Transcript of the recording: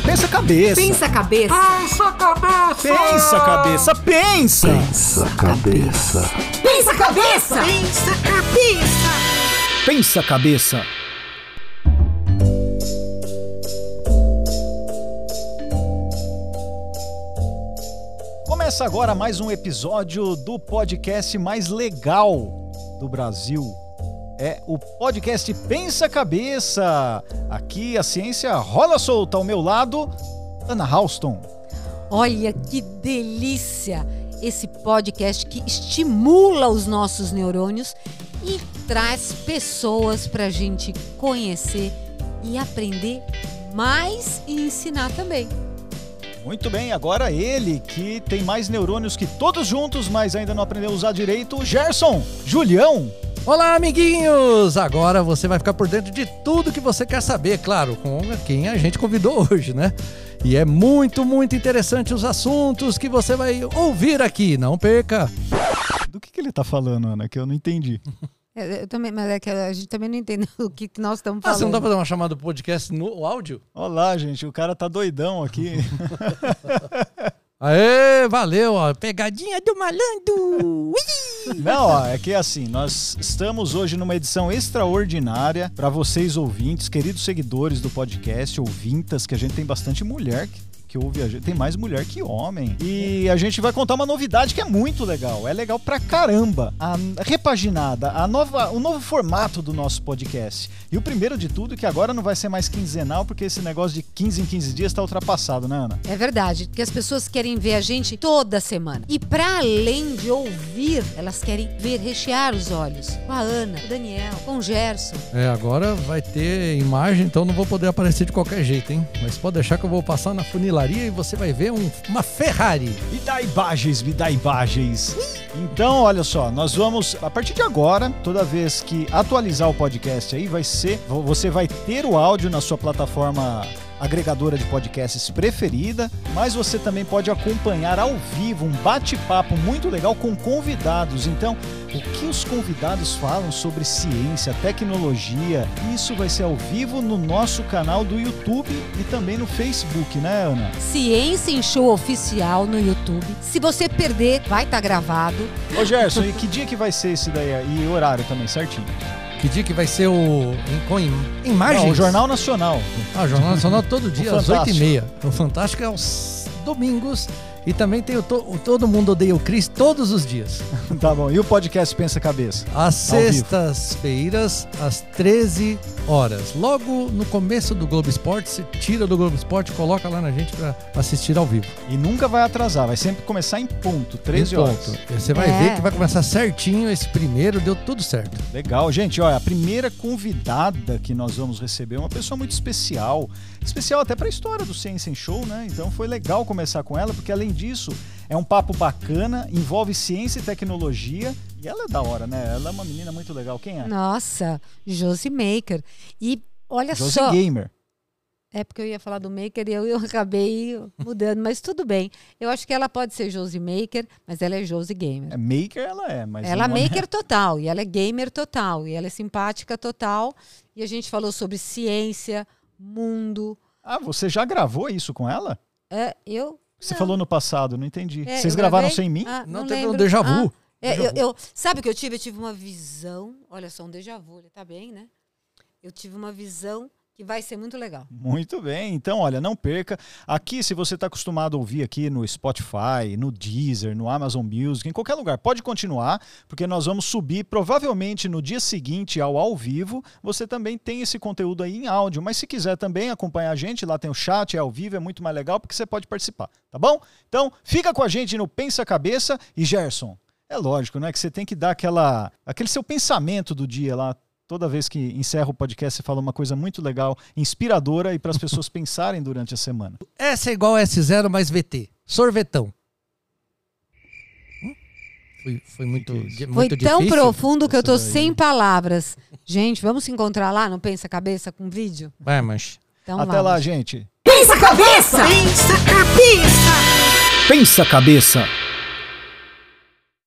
calma, pensa a cabeça. Pensa a cabeça. Pensa cabeça! Pensa a cabeça, pensa. Pensa cabeça. Pensa a cabeça. Pensa cabeça! Pensa a cabeça. Começa agora mais um episódio do podcast mais legal do Brasil. É o podcast Pensa Cabeça. Aqui a ciência rola solta ao meu lado, Ana Halston. Olha que delícia esse podcast que estimula os nossos neurônios e traz pessoas para a gente conhecer e aprender mais e ensinar também. Muito bem, agora ele que tem mais neurônios que todos juntos, mas ainda não aprendeu a usar direito, Gerson, Julião. Olá, amiguinhos! Agora você vai ficar por dentro de tudo que você quer saber, claro, com quem a gente convidou hoje, né? E é muito, muito interessante os assuntos que você vai ouvir aqui, não perca! Do que, que ele tá falando, Ana, que eu não entendi. É, Eu também, mas é que a gente também não entende o que que nós estamos Ah, você não falando. dá pra dar uma chamada do podcast no áudio? Olá, gente, o cara tá doidão aqui. Aê, valeu, ó. Pegadinha do malandro! Ui! Não, ó, é que assim, nós estamos hoje numa edição extraordinária para vocês ouvintes, queridos seguidores do podcast, ouvintas, que a gente tem bastante mulher que, que ouve a gente, tem mais mulher que homem. E a gente vai contar uma novidade que é muito legal, é legal pra caramba. A repaginada, a nova, o novo formato do nosso podcast. E o primeiro de tudo que agora não vai ser mais quinzenal, porque esse negócio de 15 em 15 dias tá ultrapassado, né, Ana? É verdade, porque as pessoas querem ver a gente toda semana. E para além de ouvir, elas querem ver rechear os olhos. Com a Ana, com o Daniel, com o Gerson. É, agora vai ter imagem, então não vou poder aparecer de qualquer jeito, hein? Mas pode deixar que eu vou passar na funilaria e você vai ver um- uma Ferrari. Me dá imagens, me dá imagens. Então, olha só, nós vamos, a partir de agora, toda vez que atualizar o podcast aí, vai ser, vo- você vai ter o áudio na sua plataforma agregadora de podcasts preferida, mas você também pode acompanhar ao vivo um bate-papo muito legal com convidados. Então, o que os convidados falam sobre ciência, tecnologia, isso vai ser ao vivo no nosso canal do YouTube e também no Facebook, né, Ana? Ciência em Show Oficial no YouTube. Se você perder, vai estar gravado. Ô Gerson, e que dia que vai ser esse daí? E horário também, certinho? Que dia que vai ser o. Em, com im- imagens? Não, o Jornal Nacional. Ah, o Jornal Nacional todo dia, às Fantástico. 8h30. O Fantástico é aos domingos. E também tem o, to- o Todo Mundo Odeia o Cris todos os dias. tá bom. E o podcast Pensa Cabeça? Às sextas-feiras, às 13 horas. Logo no começo do Globo Esporte, você tira do Globo Esporte e coloca lá na gente pra assistir ao vivo. E nunca vai atrasar, vai sempre começar em ponto, 13 Em horas. ponto. Você vai É. ver que vai começar certinho esse primeiro, deu tudo certo. Legal, gente. Olha, a primeira convidada que nós vamos receber é uma pessoa muito especial. Especial até para a história do Ciência em Show, né? Então foi legal começar com ela, porque além disso, é um papo bacana, envolve ciência e tecnologia. E ela é da hora, né? Ela é uma menina muito legal. Quem é? Nossa, Josie Maker. E olha Josie só. Gamer. É porque eu ia falar do Maker e eu, eu acabei mudando, mas tudo bem. Eu acho que ela pode ser Josie Maker, mas ela é Josie Gamer. É maker, ela é, mas ela é nome maker total, e ela é gamer total, e ela é simpática total. E a gente falou sobre ciência, mundo. Ah, você já gravou isso com ela? É, eu. Você Não. falou no passado, não entendi. é, Vocês gravaram gravei? sem mim? Ah, Não, não teve lembro. um déjà vu. Ah, é, Déjà eu, eu- sabe o que eu tive? Eu tive uma visão. Olha só, um déjà vu, ele tá bem, né? Eu tive uma visão que vai ser muito legal. Muito bem, então olha, não perca. Aqui, se você está acostumado a ouvir aqui no Spotify, no Deezer, no Amazon Music, em qualquer lugar, pode continuar, porque nós vamos subir provavelmente no dia seguinte ao ao vivo. Você também tem esse conteúdo aí em áudio, mas se quiser também acompanhar a gente, lá tem o chat, é ao vivo, é muito mais legal porque você pode participar, tá bom? Então, fica com a gente no Pensa Cabeça e Gerson. É lógico, né, que você tem que dar aquela aquele seu pensamento do dia lá, Toda vez que encerra o podcast, você fala uma coisa muito legal, inspiradora e para as pessoas pensarem durante a semana. S é igual a S0 mais VT. Sorvetão. Hum? Foi, foi muito, Que que é Foi muito tão difícil. profundo que eu daí. sem palavras. Gente, vamos se encontrar lá no Pensa Cabeça com vídeo? Vai, mancha. Então Até vamos. lá, gente. Pensa cabeça! Pensa cabeça! Pensa cabeça.